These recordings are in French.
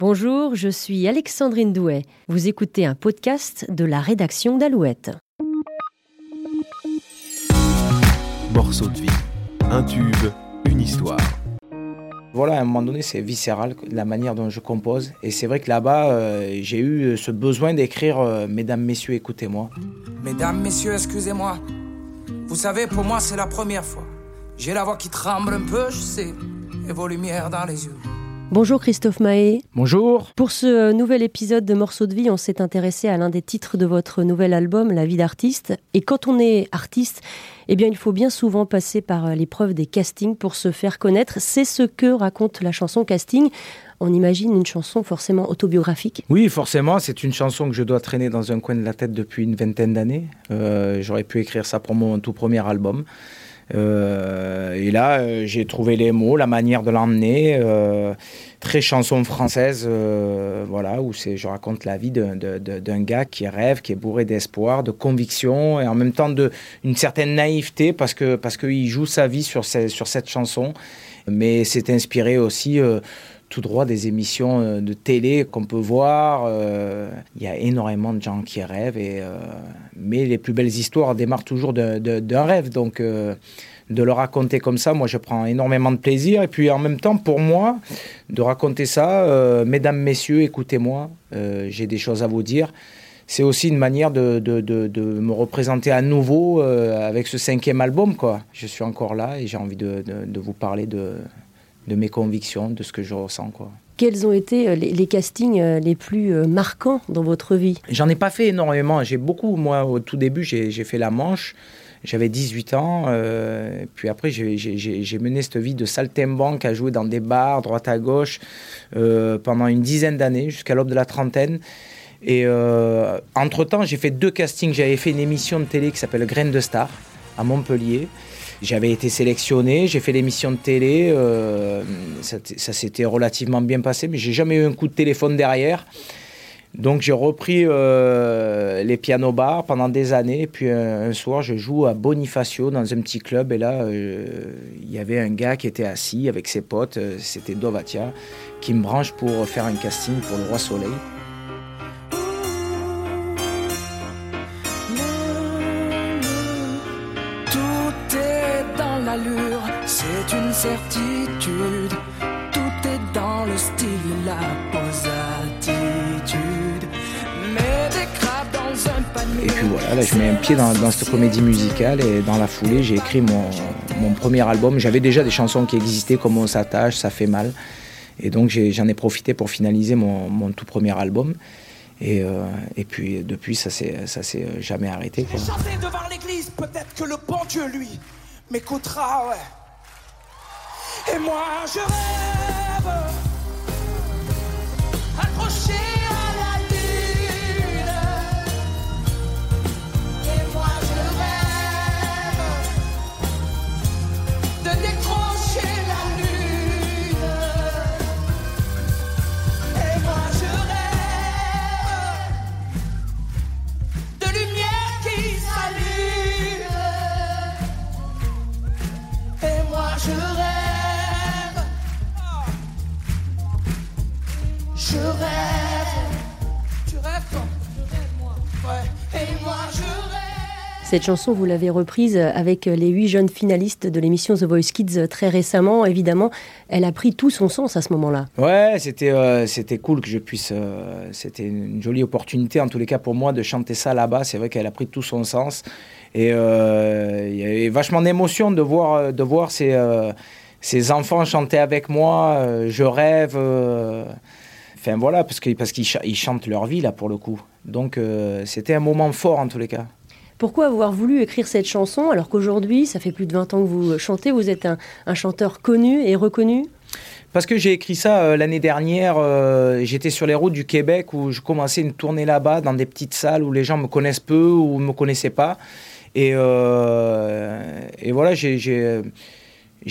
Bonjour, je suis Alexandrine Douet. Vous écoutez un podcast de la rédaction d'Alouette. Morceau de vie, un tube, une histoire. Voilà, à un moment donné, c'est viscéral la manière dont je compose. Et c'est vrai que là-bas, euh, j'ai eu ce besoin d'écrire euh, Mesdames, Messieurs, écoutez-moi. Mesdames, Messieurs, excusez-moi. Vous savez, pour moi, c'est la première fois. J'ai la voix qui tremble un peu, je sais, et vos lumières dans les yeux. Bonjour Christophe Mahé. Bonjour. Pour ce nouvel épisode de Morceaux de vie, on s'est intéressé à l'un des titres de votre nouvel album, La vie d'artiste. Et quand on est artiste, eh bien, il faut bien souvent passer par l'épreuve des castings pour se faire connaître. C'est ce que raconte la chanson Casting. On imagine une chanson forcément autobiographique. Oui, forcément, c'est une chanson que je dois traîner dans un coin de la tête depuis une vingtaine d'années. Euh, j'aurais pu écrire ça pour mon tout premier album. Euh, et là, euh, j'ai trouvé les mots, la manière de l'emmener, euh, très chanson française, voilà, où je raconte la vie d'un gars qui rêve, qui est bourré d'espoir, de conviction, et en même temps de une certaine naïveté parce parce qu'il joue sa vie sur, sur cette chanson, mais c'est inspiré aussi tout droit des émissions de télé qu'on peut voir. Il y a énormément de gens qui rêvent, et, mais les plus belles histoires démarrent toujours d'un rêve. Donc, de le raconter comme ça, moi je prends énormément de plaisir. Et puis en même temps, pour moi, de raconter ça, euh, mesdames, messieurs, écoutez-moi, euh, j'ai des choses à vous dire. C'est aussi une manière de, me représenter à nouveau euh, avec ce cinquième album. Quoi. Je suis encore là et j'ai envie de, vous parler de, mes convictions, de ce que je ressens. Quoi. Quels ont été les, castings les plus marquants dans votre vie? J'en ai pas fait énormément. J'ai beaucoup, moi, au tout début, j'ai fait La Manche. J'avais 18 ans, euh, puis après j'ai mené cette vie de saltimbanque à jouer dans des bars, droite à gauche, euh, pendant une dizaine d'années, jusqu'à l'aube de la trentaine. Et euh, entre-temps, j'ai fait deux castings. J'avais fait une émission de télé qui s'appelle Graines de Star à Montpellier. J'avais été sélectionné, j'ai fait l'émission de télé, ça, ça s'était relativement bien passé, mais j'ai jamais eu un coup de téléphone derrière. Donc j'ai repris euh, les pianos bars pendant des années. Puis un, soir, je joue à Bonifacio dans un petit club. Et là, euh, il y avait un gars qui était assis avec ses potes, euh, c'était Dovatia, qui me branche pour faire un casting pour le Roi Soleil. C'est une certitude. Tout est dans le style, la posatique. Et puis voilà, là je mets un pied dans, cette comédie musicale et dans la foulée j'ai écrit mon, premier album. J'avais déjà des chansons qui existaient comme On s'attache, Ça fait mal. Et donc j'en ai, profité pour finaliser mon, tout premier album. Et, euh, et puis depuis ça s'est jamais arrêté. J'ai chanté devant l'église, peut-être que le bon Dieu lui m'écoutera, ouais. Et moi je rêve Cette chanson, vous l'avez reprise avec les huit jeunes finalistes de l'émission The Voice Kids très récemment. Évidemment, elle a pris tout son sens à ce moment-là. Ouais, c'était euh, cool que je puisse. Euh, c'était une jolie opportunité, en tous les cas pour moi, de chanter ça là-bas. C'est vrai qu'elle a pris tout son sens. Et euh, il y avait vachement d'émotion de voir, de voir ces, ces enfants chanter avec moi. je rêve. Enfin voilà, parce qu'ils parce qu'ils chantent leur vie là pour le coup. Donc c'était un moment fort en tous les cas. Pourquoi avoir voulu écrire cette chanson alors qu'aujourd'hui, ça fait plus de 20 ans que vous chantez, vous êtes un, chanteur connu et reconnu? Parce que j'ai écrit ça euh, l'année dernière, euh, j'étais sur les routes du Québec où je commençais une tournée là-bas dans des petites salles où les gens me connaissent peu ou ne me connaissaient pas. Et, euh, voilà, j'ai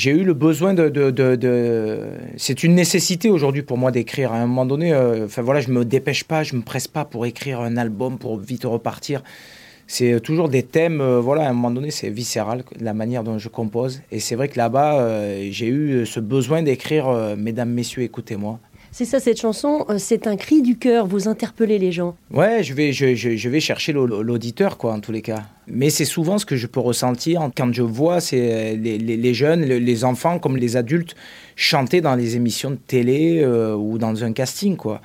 eu le besoin de... C'est une nécessité aujourd'hui pour moi d'écrire. À un moment donné, enfin voilà, je me dépêche pas, je me presse pas pour écrire un album, pour vite repartir c'est toujours des thèmes, euh, voilà, à un moment donné, c'est viscéral, la manière dont je compose. Et c'est vrai que là-bas, euh, j'ai eu ce besoin d'écrire euh, Mesdames, Messieurs, écoutez-moi. C'est ça, cette chanson, euh, c'est un cri du cœur, vous interpellez les gens. Ouais, je vais, je, je, je vais chercher l'auditeur, quoi, en tous les cas. Mais c'est souvent ce que je peux ressentir quand je vois les, les, les, jeunes, les enfants comme les adultes chanter dans les émissions de télé euh, ou dans un casting, quoi.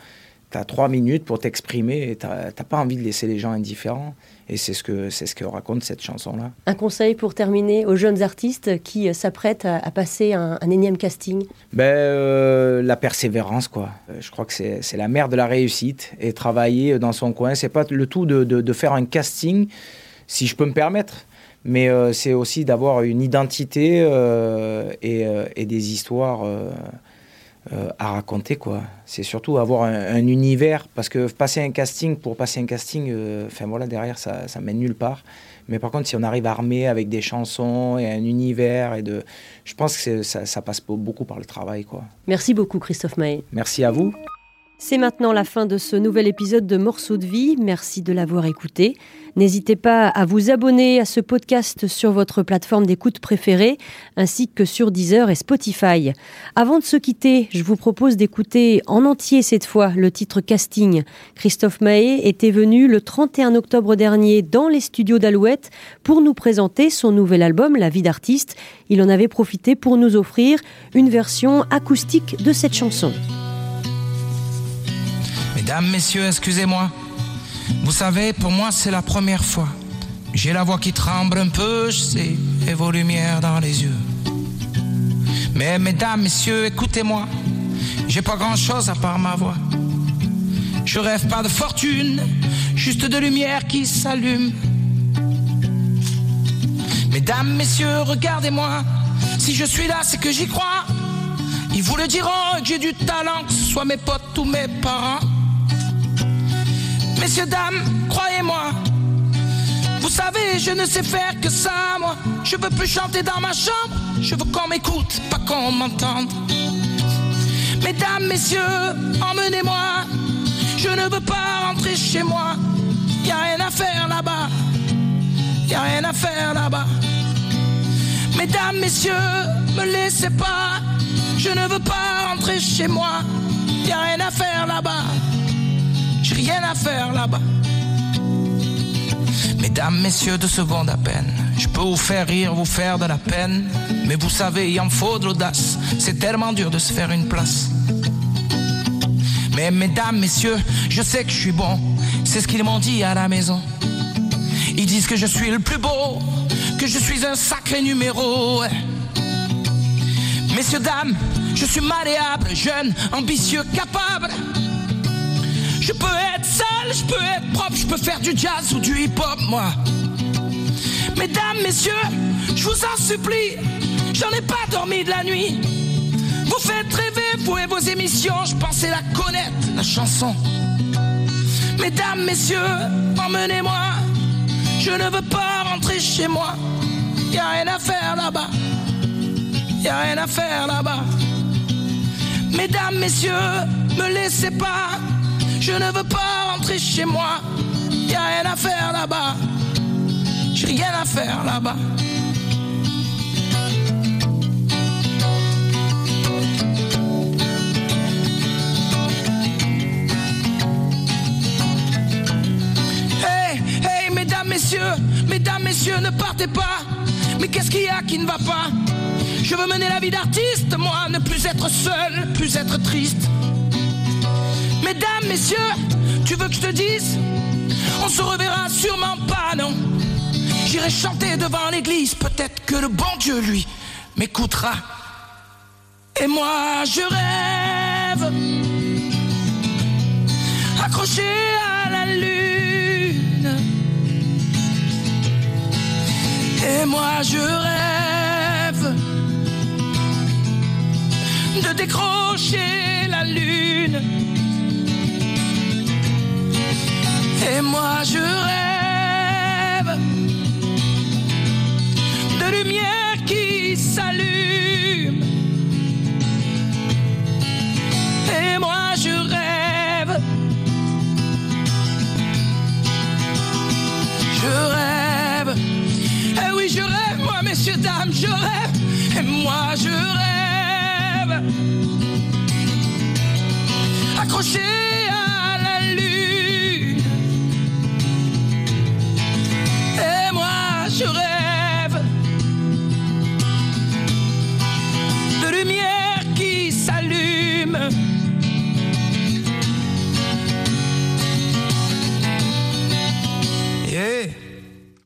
Tu as trois minutes pour t'exprimer et tu n'as pas envie de laisser les gens indifférents. Et c'est ce que c'est ce que raconte cette chanson-là. Un conseil pour terminer aux jeunes artistes qui euh, s'apprêtent à, passer un, énième casting? Ben, euh, La persévérance, quoi. Euh, je crois que c'est la mère de la réussite. Et travailler dans son coin, c'est pas le tout de, de, faire un casting, si je peux me permettre. Mais c'est aussi d'avoir une identité et, et, des histoires euh, à raconter quoi. C'est surtout avoir un, univers parce que passer un casting pour passer un casting, euh, enfin voilà derrière ça, ça mène nulle part. Mais par contre si on arrive armé avec des chansons et un univers et de, je pense que ça, ça, passe beaucoup par le travail quoi. Merci beaucoup Christophe Maé. Merci à vous. C'est maintenant la fin de ce nouvel épisode de Morceaux de vie. Merci de l'avoir écouté. N'hésitez pas à vous abonner à ce podcast sur votre plateforme d'écoute préférée, ainsi que sur Deezer et Spotify. Avant de se quitter, je vous propose d'écouter en entier cette fois le titre casting. Christophe Mahé était venu le 31 octobre dernier dans les studios d'Alouette pour nous présenter son nouvel album La vie d'artiste. Il en avait profité pour nous offrir une version acoustique de cette chanson. Mesdames, messieurs, excusez-moi. Vous savez, pour moi, c'est la première fois. J'ai la voix qui tremble un peu, je sais, et vos lumières dans les yeux. Mais mesdames, messieurs, écoutez-moi. J'ai pas grand chose à part ma voix. Je rêve pas de fortune, juste de lumière qui s'allume. Mesdames, messieurs, regardez-moi. Si je suis là, c'est que j'y crois. Ils vous le diront j'ai du talent, que ce soit mes potes ou mes parents. Messieurs, dames, croyez-moi. Vous savez, je ne sais faire que ça, moi. Je veux plus chanter dans ma chambre. Je veux qu'on m'écoute, pas qu'on m'entende. Mesdames, messieurs, emmenez-moi. Je ne veux pas rentrer chez moi. Y a rien à faire là-bas. Y a rien à faire là-bas. Mesdames, messieurs, me laissez pas. Je ne veux pas rentrer chez moi. Y a rien à faire là-bas. J'ai rien à faire là-bas. Mesdames, messieurs, deux secondes à peine. Je peux vous faire rire, vous faire de la peine. Mais vous savez, il en faut de l'audace. C'est tellement dur de se faire une place. Mais mesdames, messieurs, je sais que je suis bon. C'est ce qu'ils m'ont dit à la maison. Ils disent que je suis le plus beau, que je suis un sacré numéro. Messieurs, dames, je suis malléable, jeune, ambitieux, capable. Je peux être sale, je peux être propre, je peux faire du jazz ou du hip-hop, moi. Mesdames, messieurs, je vous en supplie, j'en ai pas dormi de la nuit. Vous faites rêver, vous et vos émissions, je pensais la connaître, la chanson. Mesdames, messieurs, emmenez-moi, je ne veux pas rentrer chez moi. Y a rien à faire là-bas, y a rien à faire là-bas. Mesdames, messieurs, me laissez pas je ne veux pas rentrer chez moi. Y a rien à faire là-bas. J'ai rien à faire là-bas. Hey, hey, mesdames, messieurs, mesdames, messieurs, ne partez pas. Mais qu'est-ce qu'il y a qui ne va pas? Je veux mener la vie d'artiste, moi, ne plus être seul, plus être triste. Mesdames, messieurs, tu veux que je te dise? On se reverra sûrement pas, non? J'irai chanter devant l'église, peut-être que le bon Dieu, lui, m'écoutera. Et moi, je rêve, accroché à la lune. Et moi, je rêve de décrocher la lune Et moi je